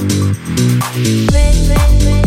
Red, red, red.